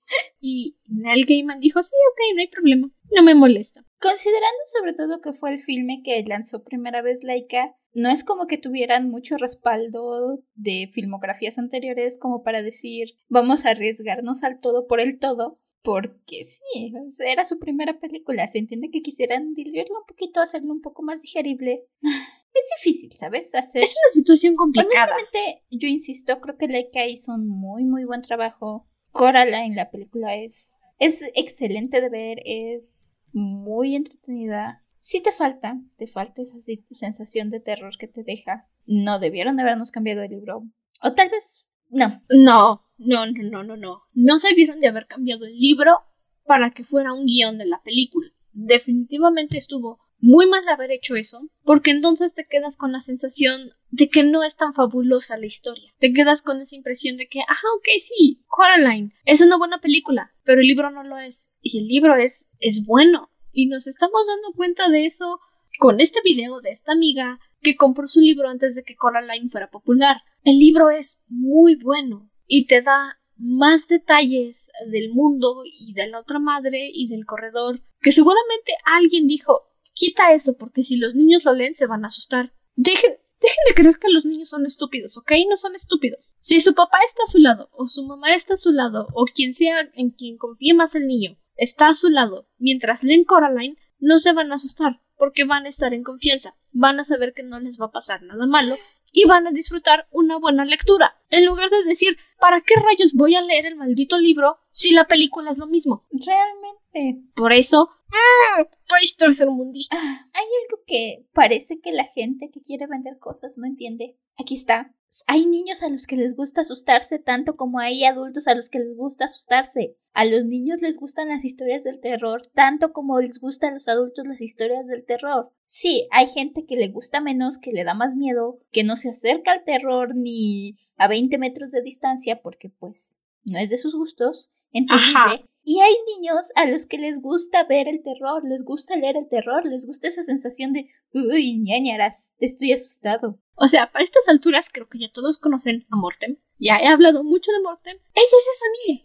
y Neil Gaiman dijo, sí, ok, no hay problema, no me molesta. Considerando sobre todo que fue el filme que lanzó primera vez Laika, no es como que tuvieran mucho respaldo de filmografías anteriores como para decir vamos a arriesgarnos al todo por el todo, porque sí, era su primera película, se entiende que quisieran diluirlo un poquito, hacerlo un poco más digerible. *sighs* Es difícil, ¿sabes? Hacer... Es una situación complicada. Honestamente, yo insisto, creo que Laika hizo un muy, muy buen trabajo. Coraline, la película es, es excelente de ver, es muy entretenida si te falta, te falta esa sensación de terror que te deja. No debieron habernos cambiado el libro. O tal vez no. No, no, no, no, no, no. No debieron de haber cambiado el libro para que fuera un guion de la película. Definitivamente estuvo muy mal haber hecho eso, porque entonces te quedas con la sensación de que no es tan fabulosa la historia. Te quedas con esa impresión de que, ajá, ok, sí, Coraline es una buena película, pero el libro no lo es. Y el libro es, es bueno. Y nos estamos dando cuenta de eso con este video de esta amiga que compró su libro antes de que Coraline fuera popular. El libro es muy bueno y te da más detalles del mundo y de la otra madre y del corredor que seguramente alguien dijo quita esto porque si los niños lo leen se van a asustar. Dejen, dejen de creer que los niños son estúpidos, ¿ok? No son estúpidos. Si su papá está a su lado o su mamá está a su lado o quien sea en quien confíe más el niño está a su lado mientras leen Coraline, no se van a asustar porque van a estar en confianza, van a saber que no les va a pasar nada malo y van a disfrutar una buena lectura, en lugar de decir ¿para qué rayos voy a leer el maldito libro si la película es lo mismo? Realmente. Por eso, ¡ah! país tercermundista. Ah, hay algo que parece que la gente que quiere vender cosas no entiende. Aquí está. Hay niños a los que les gusta asustarse tanto como hay adultos a los que les gusta asustarse. A los niños les gustan las historias del terror tanto como les gustan a los adultos las historias del terror. Sí, hay gente que le gusta menos, que le da más miedo, que no se acerca al terror ni a 20 metros de distancia porque pues no es de sus gustos. Entendible. Y hay niños a los que les gusta ver el terror, les gusta leer el terror, les gusta esa sensación de, uy, ñañaras, te estoy asustado. O sea, para estas alturas creo que ya todos conocen a Mortem. Ya he hablado mucho de Mortem. Ella es esa niña.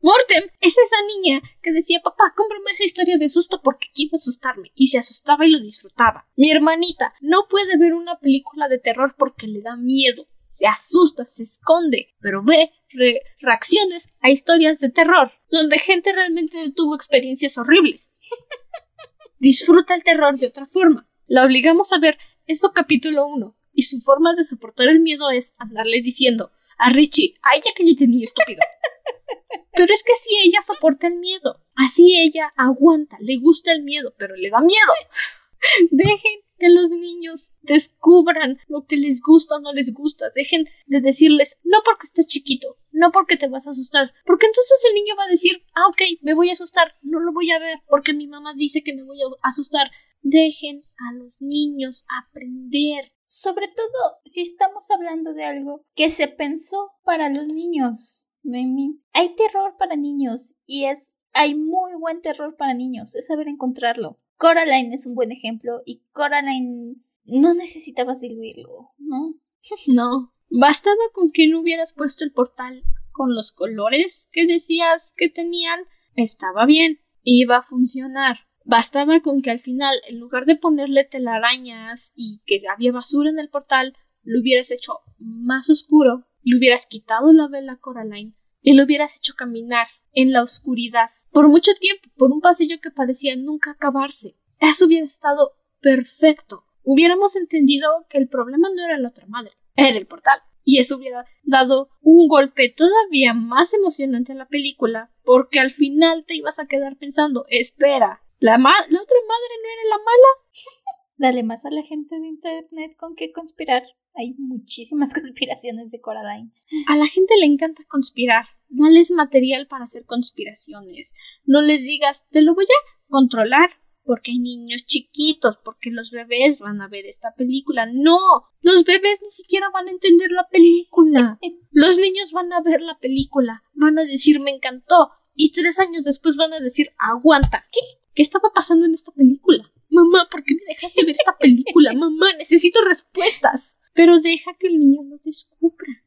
Mortem es esa niña que decía, papá, cómprame esa historia de susto porque quiero asustarme. Y se asustaba y lo disfrutaba. Mi hermanita no puede ver una película de terror porque le da miedo. Se asusta, se esconde, pero ve reacciones a historias de terror, donde gente realmente tuvo experiencias horribles. *laughs* Disfruta el terror de otra forma. La obligamos a ver eso capítulo 1, y su forma de soportar el miedo es andarle diciendo a Richie, ay ya que le tenía estúpido. *laughs* Pero es que así ella soporta el miedo, así ella aguanta, le gusta el miedo, pero le da miedo. *laughs* Dejen que los niños descubran lo que les gusta o no les gusta. Dejen de decirles, no porque estés chiquito, no porque te vas a asustar, porque entonces el niño va a decir, ah, ok, me voy a asustar, no lo voy a ver porque mi mamá dice que me voy a asustar. Dejen a los niños aprender. Sobre todo si estamos hablando de algo que se pensó para los niños. Hay terror para niños y es hay muy buen terror para niños, es saber encontrarlo. Coraline es un buen ejemplo y Coraline no necesitabas diluirlo, ¿no? *laughs* no, bastaba con que no hubieras puesto el portal con los colores que decías que tenían, estaba bien, iba a funcionar. Bastaba con que al final, en lugar de ponerle telarañas y que había basura en el portal, lo hubieras hecho más oscuro, le hubieras quitado la vela a Coraline y lo hubieras hecho caminar en la oscuridad por mucho tiempo, por un pasillo que parecía nunca acabarse. Eso hubiera estado perfecto. Hubiéramos entendido que el problema no era la otra madre, era el portal. Y eso hubiera dado un golpe todavía más emocionante a la película, porque al final te ibas a quedar pensando, espera, ¿La, ¿La otra madre no era la mala? *laughs* Dale más a la gente de internet con qué conspirar. Hay muchísimas *laughs* conspiraciones de Coraline. A la gente le encanta conspirar. Dales material para hacer conspiraciones. No les digas, te lo voy a controlar porque hay niños chiquitos, porque los bebés van a ver esta película. No, los bebés ni siquiera van a entender la película. *laughs* Los niños van a ver la película, van a decir me encantó, y tres años después van a decir aguanta. ¿Qué? ¿Qué estaba pasando en esta película? Mamá, ¿por qué me dejaste ver esta película? Mamá, necesito respuestas. Pero deja que el niño lo descubra.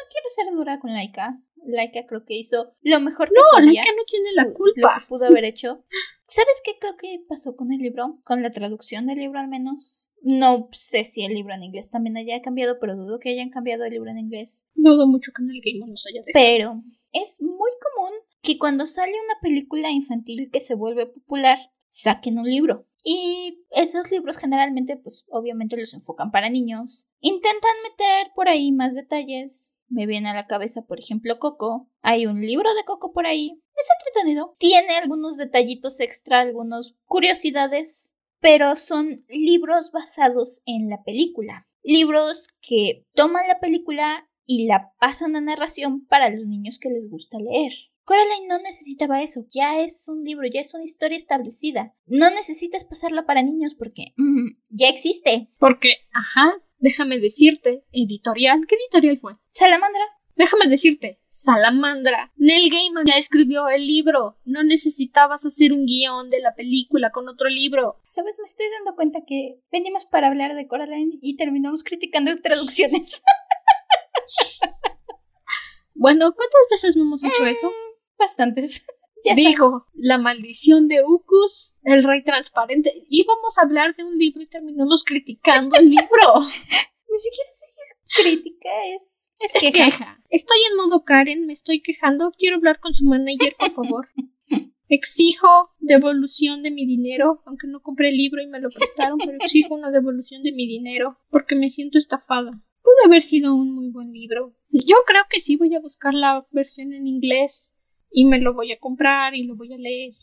No, no quiero ser dura con Laika. Laika creo que hizo lo mejor que no, podía. Laika no tiene la culpa. Lo que pudo haber hecho. ¿Sabes qué creo que pasó con el libro? Con la traducción del libro al menos. No sé si el libro en inglés también haya cambiado, pero dudo que hayan cambiado el libro en inglés. Dudo mucho que en el game nos haya dejado. Pero es muy común que cuando sale una película infantil que se vuelve popular, saquen un libro. Y esos libros generalmente, pues obviamente los enfocan para niños. Intentan meter por ahí más detalles. Me viene a la cabeza, por ejemplo, Coco. Hay un libro de Coco por ahí. Es entretenido. Tiene algunos detallitos extra, algunas curiosidades. Pero son libros basados en la película. Libros que toman la película y la pasan a narración para los niños que les gusta leer. Coraline no necesitaba eso, ya es un libro, ya es una historia establecida. No necesitas pasarla para niños porque mm, ya existe. Porque, ajá, déjame decirte, editorial, ¿qué editorial fue? Salamandra. Déjame decirte, Salamandra, Neil Gaiman ya escribió el libro. No necesitabas hacer un guion de la película con otro libro. Sabes, me estoy dando cuenta que venimos para hablar de Coraline y terminamos criticando traducciones. *laughs* bueno, ¿cuántas veces no hemos hecho eso? Mm, bastantes. Ya Digo, La maldición de Ucus, El rey transparente. Íbamos a hablar de un libro y terminamos criticando el libro. *laughs* Ni siquiera sé si es crítica, es es, queja. Estoy en modo Karen, me estoy quejando. Quiero hablar con su manager, por favor. *laughs* Exijo devolución de mi dinero, aunque no compré el libro y me lo prestaron, pero exijo una devolución de mi dinero porque me siento estafada. Pudo haber sido un muy buen libro. Yo creo que sí voy a buscar la versión en inglés y me lo voy a comprar y lo voy a leer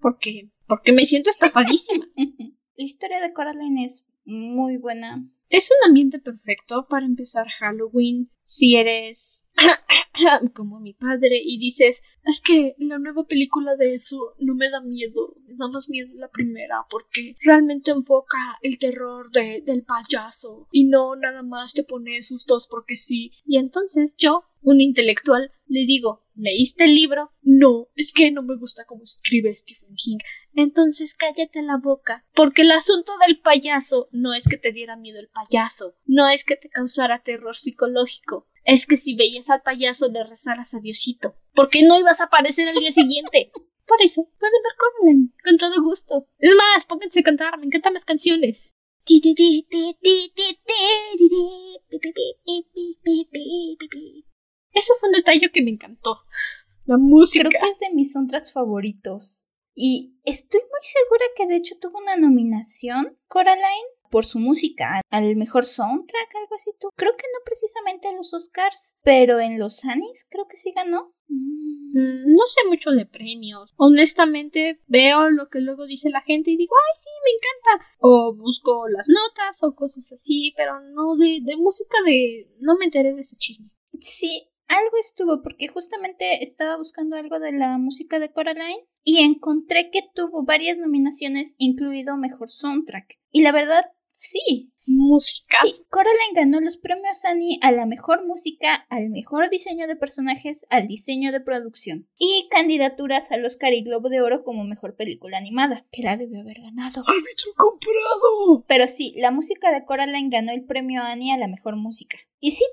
porque porque me siento estafadísima. *laughs* la historia de Coraline es muy buena. Es un ambiente perfecto para empezar Halloween si eres *coughs* como mi padre y dices, es que la nueva película de eso no me da miedo, me da más miedo la primera porque realmente enfoca el terror de, del payaso y no nada más te pone sustos porque sí. Y entonces yo, un intelectual, le digo, ¿leíste el libro? No, es que no me gusta cómo escribe Stephen King. Entonces cállate la boca, porque el asunto del payaso no es que te diera miedo el payaso, no es que te causara terror psicológico, es que si veías al payaso le rezaras a Diosito, porque no ibas a aparecer al día siguiente. *laughs* Por eso, pueden ver Coraline, con todo gusto. Es más, pónganse a cantar, me encantan las canciones. Eso fue un detalle que me encantó. La música. Creo que es de mis soundtracks favoritos. Y estoy muy segura que de hecho tuvo una nominación, Coraline, por su música, al mejor soundtrack, algo así. Tú. Creo que no precisamente en los Oscars, pero en los Annies creo que sí ganó. Mm, no sé mucho de premios. Honestamente, veo lo que luego dice la gente y digo, ay, sí, me encanta. O busco las notas o cosas así, pero no de, de música de... No me enteré de ese chisme. Sí, algo estuvo porque justamente estaba buscando algo de la música de Coraline y encontré que tuvo varias nominaciones, incluido Mejor Soundtrack. Y la verdad, sí, música. Sí, Coraline ganó los premios Annie a la mejor música, al mejor diseño de personajes, al diseño de producción y candidaturas al Oscar y Globo de Oro como mejor película animada, que la debió haber ganado. ¡Árbitro comprado! Pero sí, la música de Coraline ganó el premio Annie a la mejor música. Y sí,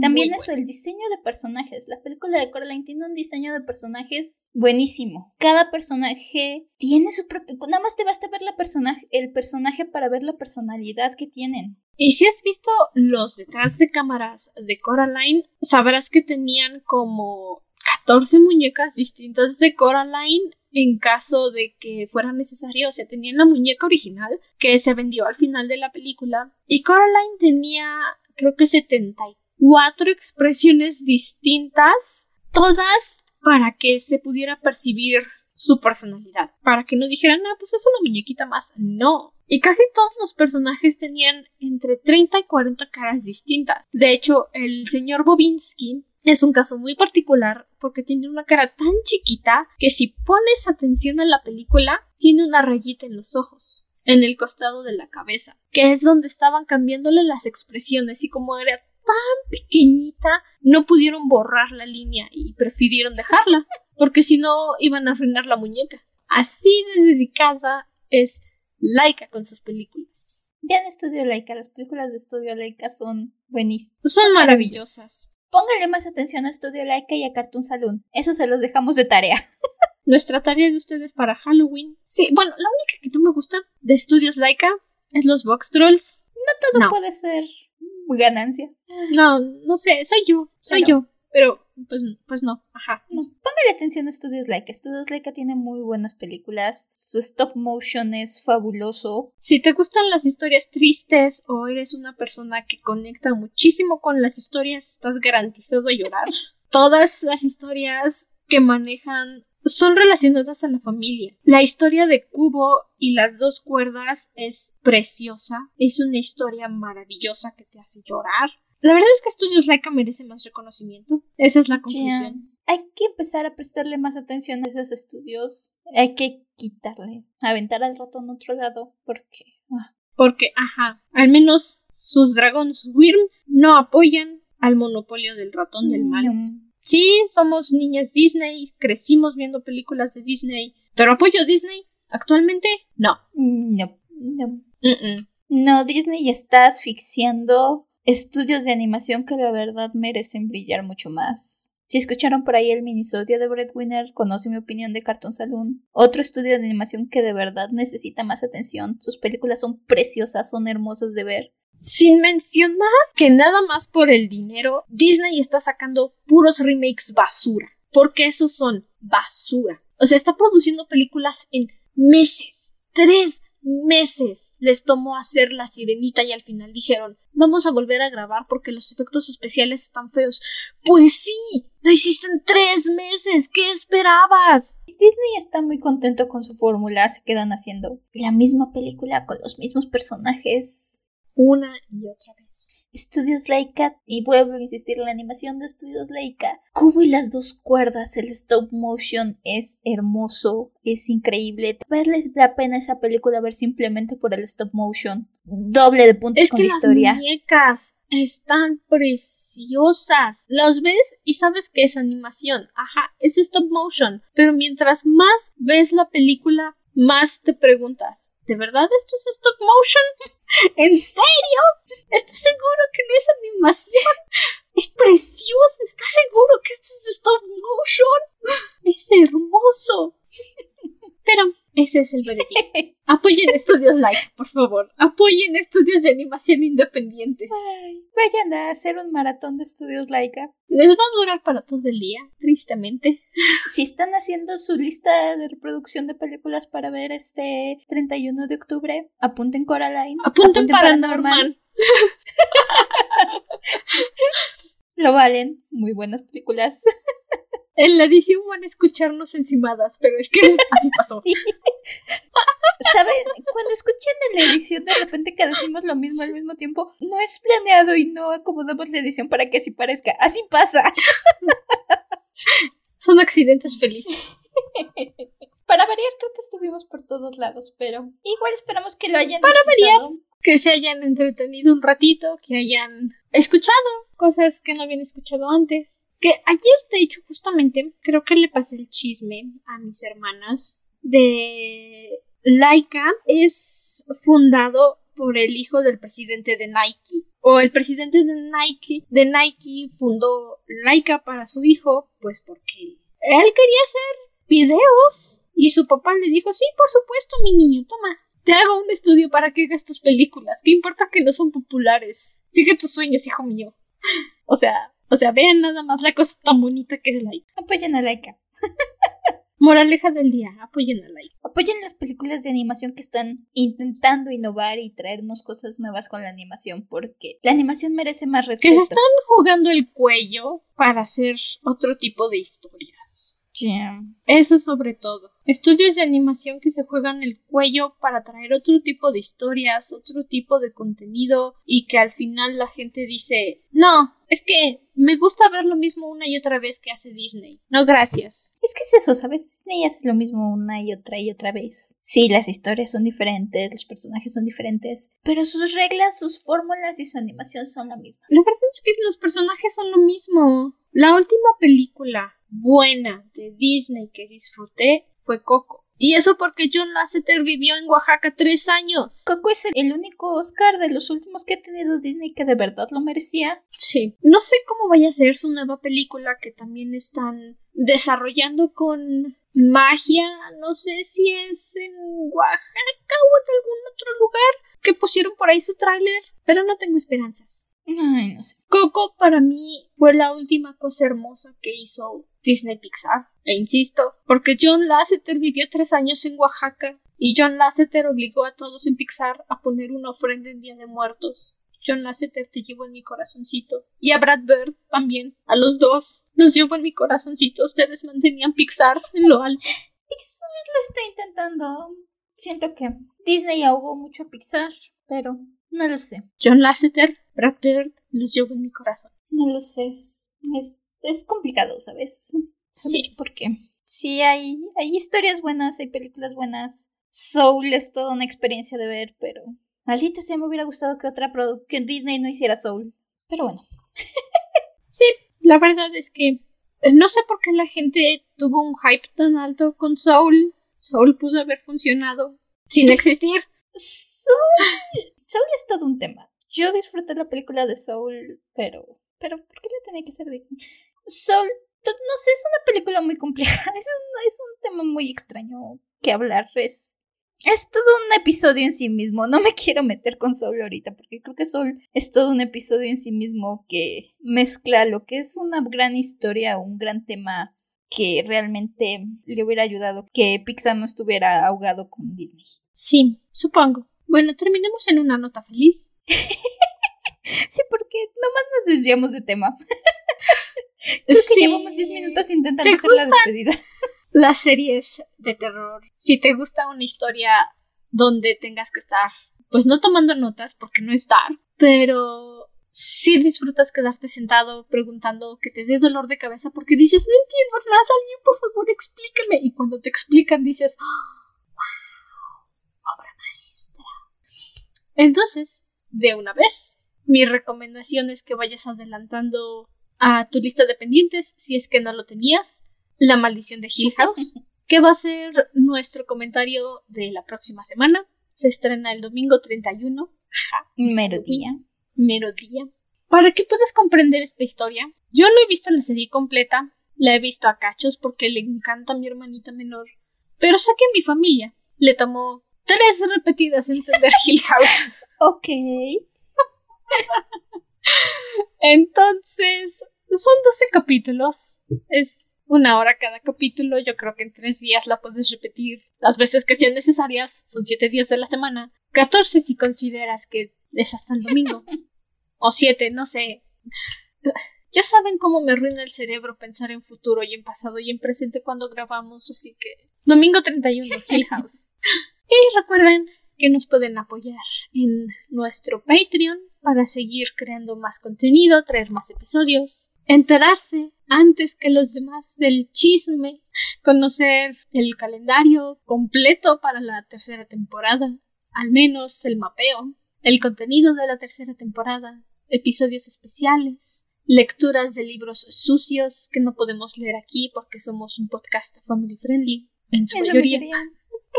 también eso, el diseño de personajes. La película de Coraline tiene un diseño de personajes buenísimo. Cada personaje tiene su propio... Nada más te basta ver la personaje, el personaje para ver la personalidad que tienen. Y si has visto los detrás de cámaras de Coraline, sabrás que tenían como 14 muñecas distintas de Coraline en caso de que fuera necesario. O sea, tenían la muñeca original que se vendió al final de la película. Y Coraline tenía, creo que 74 expresiones distintas, todas para que se pudiera percibir su personalidad. Para que no dijeran, ah, pues es una muñequita más. No, y casi todos los personajes tenían entre 30 y 40 caras distintas. De hecho, el señor Bobinsky es un caso muy particular porque tiene una cara tan chiquita que si pones atención a la película, tiene una rayita en los ojos, en el costado de la cabeza, que es donde estaban cambiándole las expresiones y como era tan pequeñita, no pudieron borrar la línea y prefirieron dejarla, *laughs* porque si no iban a arruinar la muñeca. Así de dedicada es Laika con sus películas. Vean Estudio Laika, las películas de Estudio Laika son buenísimas. Son maravillosas. Póngale más atención a Estudio Laika y a Cartoon Saloon. Eso se los dejamos de tarea. *laughs* Nuestra tarea de ustedes para Halloween. Sí, bueno, la única que no me gusta de Estudios Laika es los Box Trolls. No todo puede ser ganancia. No, no sé, soy yo, soy yo. Pero pues, pues no, ajá. No. Póngale atención a Studios Laika. Studios Laika tiene muy buenas películas. Su stop motion es fabuloso. Si te gustan las historias tristes o eres una persona que conecta muchísimo con las historias, estás garantizado a llorar. *laughs* Todas las historias que manejan son relacionadas a la familia. La historia de Cubo y las dos cuerdas es preciosa. Es una historia maravillosa que te hace llorar. La verdad es que Studios Laika merece más reconocimiento. Esa es la conclusión. hay que empezar a prestarle más atención a esos estudios. Hay que quitarle, aventar al ratón a otro lado, porque... Ah. Porque, ajá, al menos sus Dragons Wyrm no apoyan al monopolio del ratón del mal. Sí, somos niñas Disney, crecimos viendo películas de Disney, pero apoyo Disney actualmente no. No, no. No, Disney está asfixiando estudios de animación que la verdad merecen brillar mucho más. Si escucharon por ahí el minisodio de Breadwinner, conoce mi opinión de Cartoon Saloon. Otro estudio de animación que de verdad necesita más atención. Sus películas son preciosas, son hermosas de ver. Sin mencionar que nada más por el dinero, Disney está sacando puros remakes basura. Porque esos son basura. O sea, está produciendo películas en meses. Tres meses les tomó hacer la sirenita y al final dijeron vamos a volver a grabar porque los efectos especiales están feos. Pues sí, lo hiciste en tres meses. ¿Qué esperabas? Disney está muy contento con su fórmula. Se quedan haciendo la misma película con los mismos personajes. Una y otra vez. Estudios Leica, y vuelvo a insistir en la animación de Estudios Leica, Cubo y las dos cuerdas, el stop motion es hermoso, es increíble. Vale la pena esa película ver simplemente por el stop motion. Doble de puntos con la historia. Las muñecas están preciosas. Los ves y sabes que es animación. Ajá, es stop motion. Pero mientras más ves la película, más te preguntas, ¿de verdad esto es stop motion? *laughs* ¿En serio? ¿Estás seguro que no es animación? Es precioso, ¿estás seguro que esto es stop motion? Es hermoso. *laughs* Pero ese es el veredicto. *laughs* Apoyen estudios like, por favor. Apoyen estudios de animación independientes. vayan a hacer un maratón de estudios Laika. Les va a durar para todo el día, tristemente. Si están haciendo su lista de reproducción de películas para ver este 31 de octubre, apunten Coraline. Apunten, para Norman. *laughs* Lo valen. Muy buenas películas. En la edición van a escucharnos encimadas, pero es que así pasó. *laughs* ¿Saben? Cuando escuchen en la edición de repente que decimos lo mismo al mismo tiempo, no es planeado y no acomodamos la edición para que así parezca. Así pasa. Son accidentes felices. Para variar, creo que estuvimos por todos lados, pero igual esperamos que lo hayan Para variar, que se hayan entretenido un ratito, que hayan escuchado cosas que no habían escuchado antes que ayer, de hecho, justamente, creo que le pasé el chisme a mis hermanas de Laika. Es fundado por el hijo del presidente de Nike. O el presidente de Nike, de Nike fundó Laika para su hijo, pues porque él quería hacer videos. Y su papá le dijo, sí, por supuesto, mi niño, toma. Te hago un estudio para que hagas tus películas. ¿Qué importa que no son populares? Sigue tus sueños, hijo mío. *laughs* O sea, o sea, vean nada más la cosa tan bonita que es Laika. Apoyen a Laika. Moraleja del día, apoyen a Laika. Apoyen las películas de animación que están intentando innovar y traernos cosas nuevas con la animación, porque la animación merece más respeto. Que se están jugando el cuello para hacer otro tipo de historias. Eso sobre todo. Estudios de animación que se juegan el cuello para traer otro tipo de historias, otro tipo de contenido y que al final la gente dice, no, es que me gusta ver lo mismo una y otra vez que hace Disney. No, gracias. Es que es eso, ¿sabes? Disney hace lo mismo una y otra y otra vez. Sí, las historias son diferentes, los personajes son diferentes, pero sus reglas, sus fórmulas y su animación son la misma. La verdad es que los personajes son lo mismo. La última película buena de Disney que disfruté fue Coco. Y eso porque John Lasseter vivió en Oaxaca tres años. Coco es el único Oscar de los últimos que ha tenido Disney que de verdad lo merecía. Sí. No sé cómo vaya a ser su nueva película que también están desarrollando con magia. No sé si es en Oaxaca o en algún otro lugar que pusieron por ahí su tráiler, pero no tengo esperanzas. Ay, no sé. Coco para mí fue la última cosa hermosa que hizo Disney Pixar. E insisto, porque John Lasseter vivió tres años en Oaxaca y John Lasseter obligó a todos en Pixar a poner una ofrenda en Día de Muertos. John Lasseter te llevo en mi corazoncito. Y a Brad Bird también. A los dos los llevo en mi corazoncito. Ustedes mantenían Pixar en lo alto. Pixar lo está intentando. Siento que Disney ahogó mucho a Pixar, pero no lo sé. John Lasseter, Brad Bird, los llevo en mi corazón. No lo sé. Es es complicado, ¿sabes? ¿Sabes Sí. por qué? Sí, hay, hay historias buenas, hay películas buenas. Soul es toda una experiencia de ver, pero maldita sea, me hubiera gustado que otra que Disney no hiciera Soul. Pero bueno, *laughs* Sí, la verdad es que eh, no sé por qué la gente tuvo un hype tan alto con Soul. Soul pudo haber funcionado sin existir. Soul, Soul es todo un tema. Yo disfruté la película de Soul, pero, pero ¿por qué la tenía que ser Disney? Soul, to- no sé, es una película muy compleja. *laughs* Es un, es un tema muy extraño que hablar. Es, es todo un episodio en sí mismo. No me *laughs* quiero meter con Soul ahorita, porque creo que Soul es todo un episodio en sí mismo que mezcla lo que es una gran historia, un gran tema que realmente le hubiera ayudado que Pixar no estuviera ahogado con Disney. Sí, supongo. Bueno, terminemos en una nota feliz. *laughs* Sí, porque nomás nos desviamos de tema. *laughs* Creo que Sí. llevamos 10 minutos intentando ¿Te hacer la despedida. *laughs* Las series de terror. Si te gusta una historia donde tengas que estar, pues no tomando notas porque no es dar, pero si disfrutas quedarte sentado preguntando que te dé dolor de cabeza porque dices, no entiendo nada, alguien por favor explícame. Y cuando te explican dices, wow, obra maestra. Entonces, de una vez, mi recomendación es que vayas adelantando a tu lista de pendientes si es que no lo tenías. La maldición de Hill House, *laughs* que va a ser nuestro comentario de la próxima semana. Se estrena el domingo 31, Mero día. mero día. Para que puedas comprender esta historia, yo no he visto la serie completa, la he visto a cachos porque le encanta a mi hermanita menor, pero sé que a mi familia le tomó tres repetidas entender *laughs* Hill House. Ok. *laughs* Entonces, son 12 capítulos. Es una hora cada capítulo. Yo creo que en tres días la puedes repetir las veces que sean necesarias. Son siete días de la semana. 14 si consideras que es hasta el domingo. o siete, no sé. Ya saben cómo me arruina el cerebro pensar en futuro y en pasado y en presente cuando grabamos, así que domingo 31, *laughs* Hill House. y recuerden que nos pueden apoyar en nuestro Patreon para seguir creando más contenido, traer más episodios, enterarse antes que los demás del chisme, conocer el calendario completo para la tercera temporada, al menos el mapeo, el contenido de la tercera temporada, episodios especiales, lecturas de libros sucios que no podemos leer aquí porque somos un podcast family friendly en su mayoría. mayoría.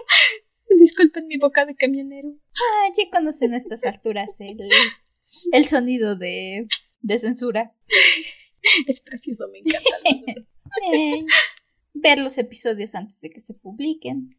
*laughs* Disculpen mi boca de camionero. Ah, ya conocen a estas alturas el, el sonido de, de censura. *laughs* *laughs* Es precioso, me encanta. *laughs* Eh, ver los episodios antes de que se publiquen.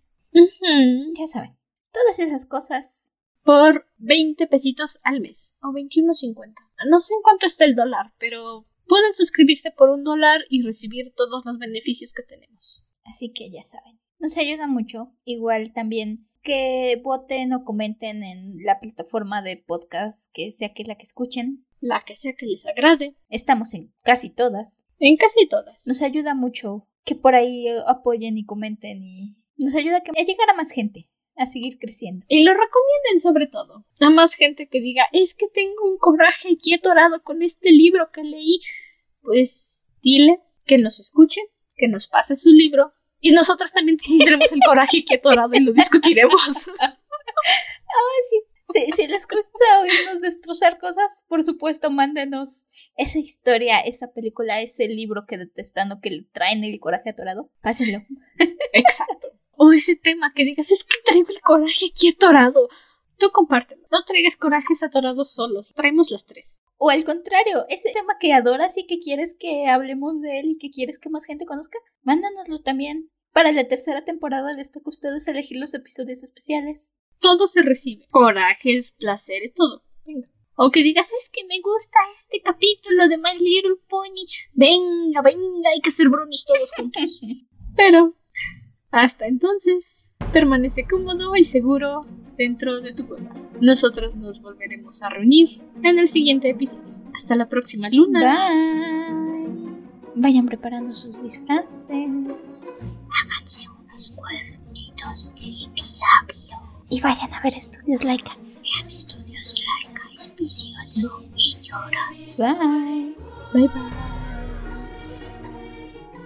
Ya saben. Todas esas cosas. Por 20 pesitos al mes o 21.50. No sé en cuánto está el dólar, pero pueden suscribirse por un dólar y recibir todos los beneficios que tenemos. Así que ya saben. Nos ayuda mucho. Igual también que voten o comenten en la plataforma de podcast que sea que la que escuchen. La que sea que les agrade. Estamos en casi todas. En casi todas. Nos ayuda mucho que por ahí apoyen y comenten y nos ayuda a llegar a más gente, a seguir creciendo. Y lo recomienden sobre todo. A más gente que diga, es que tengo un coraje aquí atorado con este libro que leí. Pues dile que nos escuche, que nos pase su libro. Y nosotros también tendremos el coraje aquí atorado y lo discutiremos. *laughs* Ah, sí. Si, si les gusta oírnos destrozar cosas, por supuesto, mándenos esa historia, esa película, ese libro que detestando que le traen el coraje atorado. Pásenlo. Exacto. O ese tema que digas, es que traigo el coraje aquí atorado. Tú compártelo. No traigas corajes atorados solos. Traemos las tres. O al contrario, ese tema que adoras y que quieres que hablemos de él y que quieres que más gente conozca, mándanoslo también. Para la tercera temporada les toca a ustedes elegir los episodios especiales. Todo se recibe. Corajes, placeres, todo. Venga. O que digas, es que me gusta este capítulo de My Little Pony. Venga, venga, hay que hacer brownies todos juntos. *laughs* Pero, hasta entonces, permanece cómodo y seguro dentro de tu cueva. Nosotros nos volveremos a reunir en el siguiente episodio. Hasta la próxima luna. Bye. Vayan preparando sus disfraces. Háganse unos cuernitos de diablo. Y vayan a ver estudios Laika. Vean estudios laica, es vicioso y lloras. Bye. Bye bye.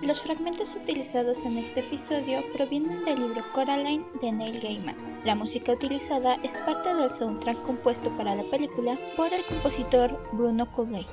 Los fragmentos utilizados en este episodio provienen del libro Coraline de Neil Gaiman. La música utilizada es parte del soundtrack compuesto para la película por el compositor Bruno Coley.